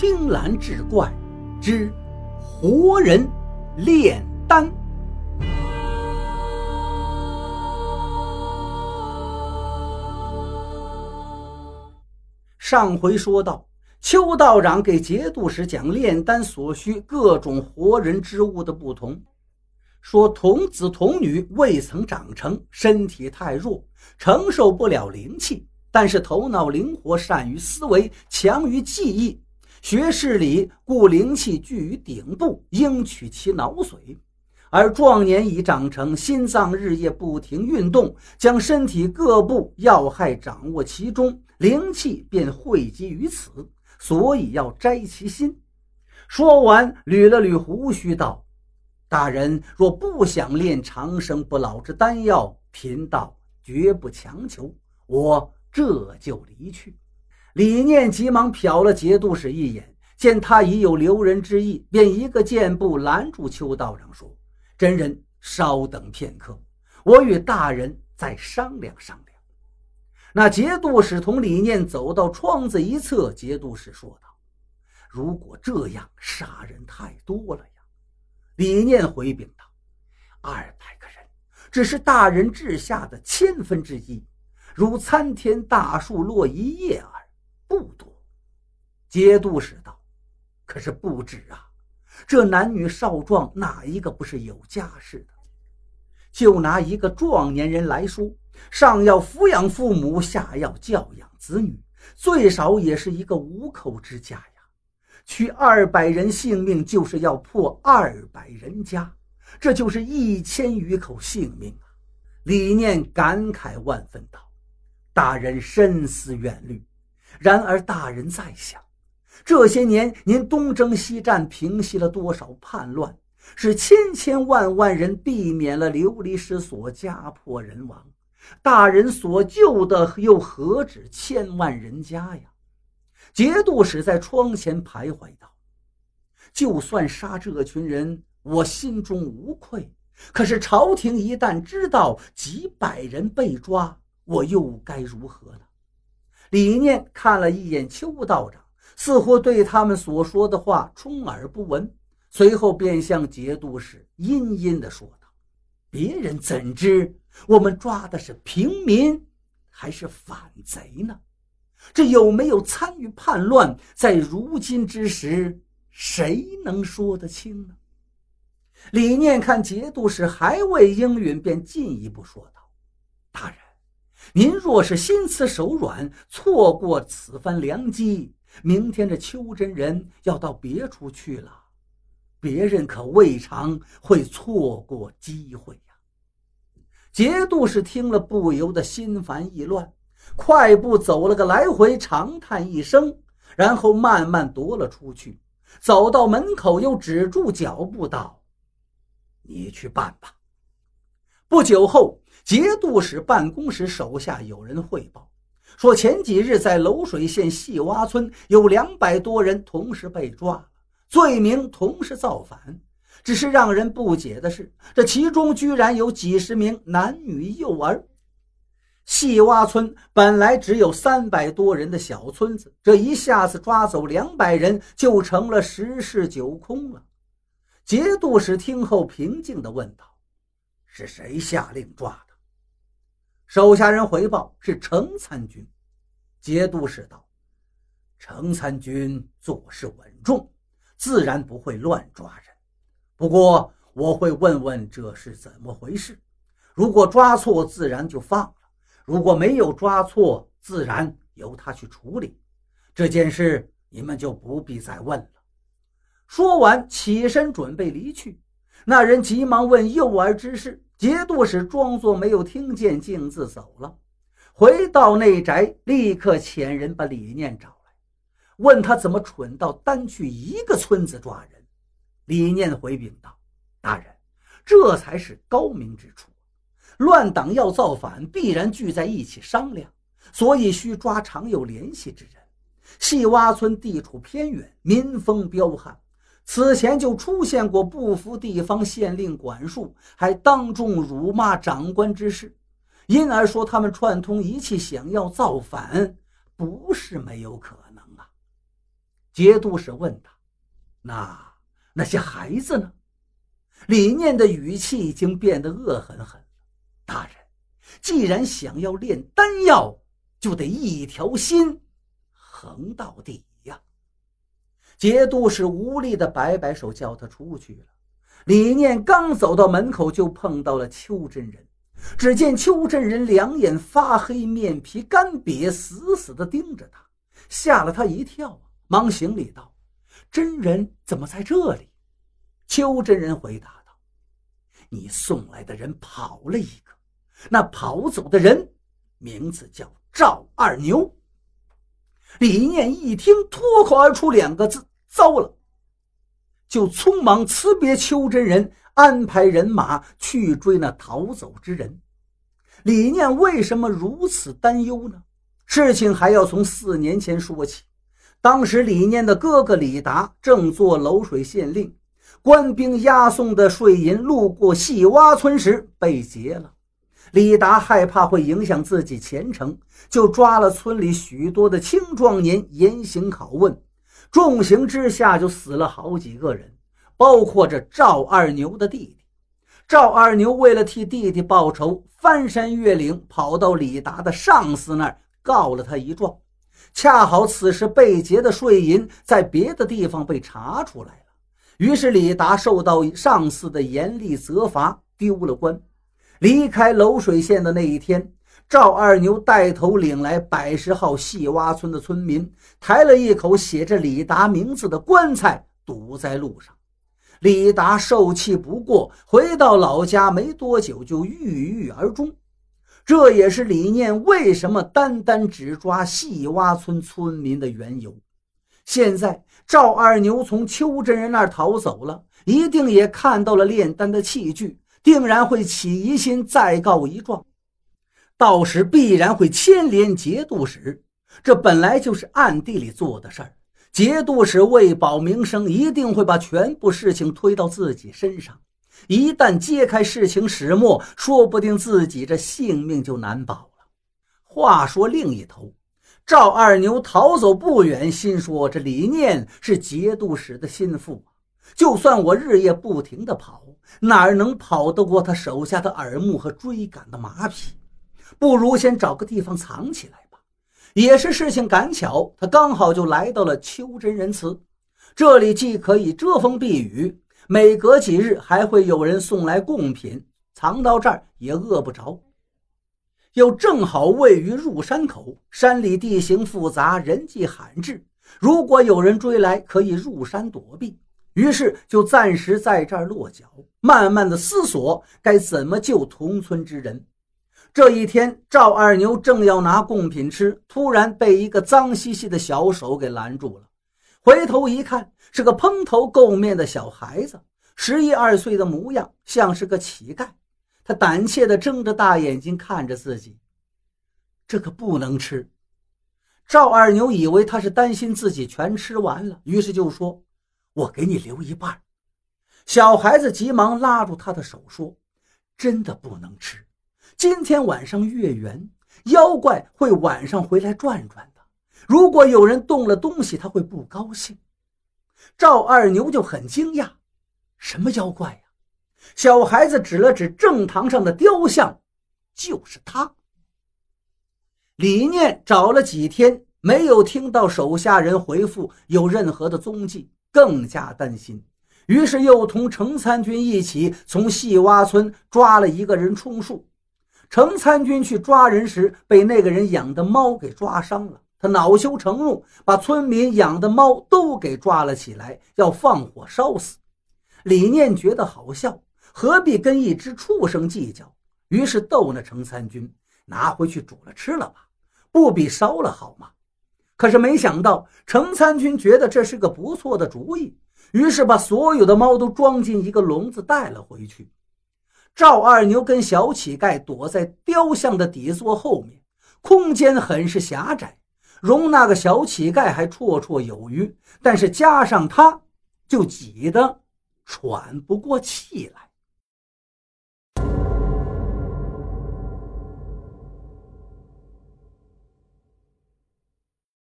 青蓝志怪之活人炼丹。上回说到，邱道长给节度使讲炼丹所需各种活人之物的不同，说童子童女未曾长成，身体太弱，承受不了灵气。但是头脑灵活，善于思维，强于记忆，学士里，故灵气聚于顶部，应取其脑髓；而壮年已长成，心脏日夜不停运动，将身体各部要害掌握其中，灵气便汇集于此，所以要摘其心。说完，捋了捋胡须，道：“大人若不想炼长生不老之丹药，贫道绝不强求。我。”这就离去，李念急忙瞟了节度使一眼，见他已有留人之意，便一个箭步拦住邱道长，说：“真人稍等片刻，我与大人再商量商量。”那节度使同李念走到窗子一侧，节度使说道：“如果这样，杀人太多了呀。”李念回禀道：“二百个人，只是大人治下的千分之一。”如参天大树落一叶耳，不多。节度使道：“可是不止啊，这男女少壮哪一个不是有家室的？就拿一个壮年人来说，上要抚养父母，下要教养子女，最少也是一个五口之家呀。取二百人性命，就是要破二百人家，这就是一千余口性命啊！”李念感慨万分道。大人深思远虑，然而大人在想，这些年您东征西战，平息了多少叛乱，使千千万万人避免了流离失所、家破人亡。大人所救的又何止千万人家呀？节度使在窗前徘徊道：“就算杀这群人，我心中无愧。可是朝廷一旦知道几百人被抓，”我又该如何呢？李念看了一眼邱道长，似乎对他们所说的话充耳不闻，随后便向节度使阴阴地说道：“别人怎知我们抓的是平民还是反贼呢？这有没有参与叛乱，在如今之时，谁能说得清呢？”李念看节度使还未应允，便进一步说道：“。”您若是心慈手软，错过此番良机，明天这邱真人要到别处去了，别人可未尝会错过机会呀。节度使听了，不由得心烦意乱，快步走了个来回，长叹一声，然后慢慢踱了出去。走到门口，又止住脚步，道：“你去办吧。”不久后。节度使办公室手下有人汇报说，前几日在娄水县细洼村有两百多人同时被抓，罪名同是造反。只是让人不解的是，这其中居然有几十名男女幼儿。细洼村本来只有三百多人的小村子，这一下子抓走两百人，就成了十室九空了。节度使听后平静地问道：“是谁下令抓的？”手下人回报是程参军，节度使道：“程参军做事稳重，自然不会乱抓人。不过我会问问这是怎么回事。如果抓错，自然就放了；如果没有抓错，自然由他去处理。这件事你们就不必再问了。”说完，起身准备离去。那人急忙问幼儿之事。节度使装作没有听见，径自走了。回到内宅，立刻遣人把李念找来，问他怎么蠢到单去一个村子抓人。李念回禀道：“大人，这才是高明之处。乱党要造反，必然聚在一起商量，所以需抓常有联系之人。细洼村地处偏远，民风彪悍。”此前就出现过不服地方县令管束，还当众辱骂长官之事，因而说他们串通一气，想要造反，不是没有可能啊。节度使问他：“那那些孩子呢？”李念的语气已经变得恶狠狠了。大人，既然想要炼丹药，就得一条心，横到底！节度使无力的摆摆手，叫他出去了。李念刚走到门口，就碰到了邱真人。只见邱真人两眼发黑，面皮干瘪，死死地盯着他，吓了他一跳，忙行礼道：“真人怎么在这里？”邱真人回答道：“你送来的人跑了一个，那跑走的人名字叫赵二牛。”李念一听，脱口而出两个字：“糟了！”就匆忙辞别邱真人。安排人马去追那逃走之人。李念为什么如此担忧呢？事情还要从四年前说起。当时李念的哥哥李达正做娄水县令，官兵押送的税银路过细洼村时被劫了。李达害怕会影响自己前程，就抓了村里许多的青壮年严刑拷问，重刑之下就死了好几个人。包括这赵二牛的弟弟，赵二牛为了替弟弟报仇，翻山越岭跑到李达的上司那儿告了他一状。恰好此时被劫的税银在别的地方被查出来了，于是李达受到上司的严厉责罚，丢了官。离开娄水县的那一天，赵二牛带头领来百十号细洼村的村民，抬了一口写着李达名字的棺材堵在路上。李达受气不过，回到老家没多久就郁郁而终。这也是李念为什么单单只抓细洼村村民的缘由。现在赵二牛从邱真人那儿逃走了，一定也看到了炼丹的器具，定然会起疑心，再告一状。到时必然会牵连节度使，这本来就是暗地里做的事儿。节度使为保名声，一定会把全部事情推到自己身上。一旦揭开事情始末，说不定自己这性命就难保了。话说另一头，赵二牛逃走不远，心说这李念是节度使的心腹，就算我日夜不停的跑，哪能跑得过他手下的耳目和追赶的马匹？不如先找个地方藏起来吧。也是事情赶巧，他刚好就来到了秋真人祠，这里既可以遮风避雨，每隔几日还会有人送来贡品，藏到这儿也饿不着。又正好位于入山口，山里地形复杂，人迹罕至，如果有人追来，可以入山躲避。于是就暂时在这儿落脚，慢慢的思索该怎么救同村之人。这一天，赵二牛正要拿贡品吃，突然被一个脏兮兮的小手给拦住了。回头一看，是个蓬头垢面的小孩子，十一二岁的模样，像是个乞丐。他胆怯地睁着大眼睛看着自己，这可不能吃。赵二牛以为他是担心自己全吃完了，于是就说：“我给你留一半。”小孩子急忙拉住他的手说：“真的不能吃。”今天晚上月圆，妖怪会晚上回来转转的。如果有人动了东西，他会不高兴。赵二牛就很惊讶：“什么妖怪呀？”小孩子指了指正堂上的雕像，就是他。李念找了几天，没有听到手下人回复有任何的踪迹，更加担心，于是又同程参军一起从细洼村抓了一个人充数。程参军去抓人时，被那个人养的猫给抓伤了。他恼羞成怒，把村民养的猫都给抓了起来，要放火烧死。李念觉得好笑，何必跟一只畜生计较？于是逗那程参军拿回去煮了吃了吧，不比烧了好吗？可是没想到，程参军觉得这是个不错的主意，于是把所有的猫都装进一个笼子带了回去。赵二牛跟小乞丐躲在雕像的底座后面，空间很是狭窄，容那个小乞丐还绰绰有余，但是加上他，就挤得喘不过气来。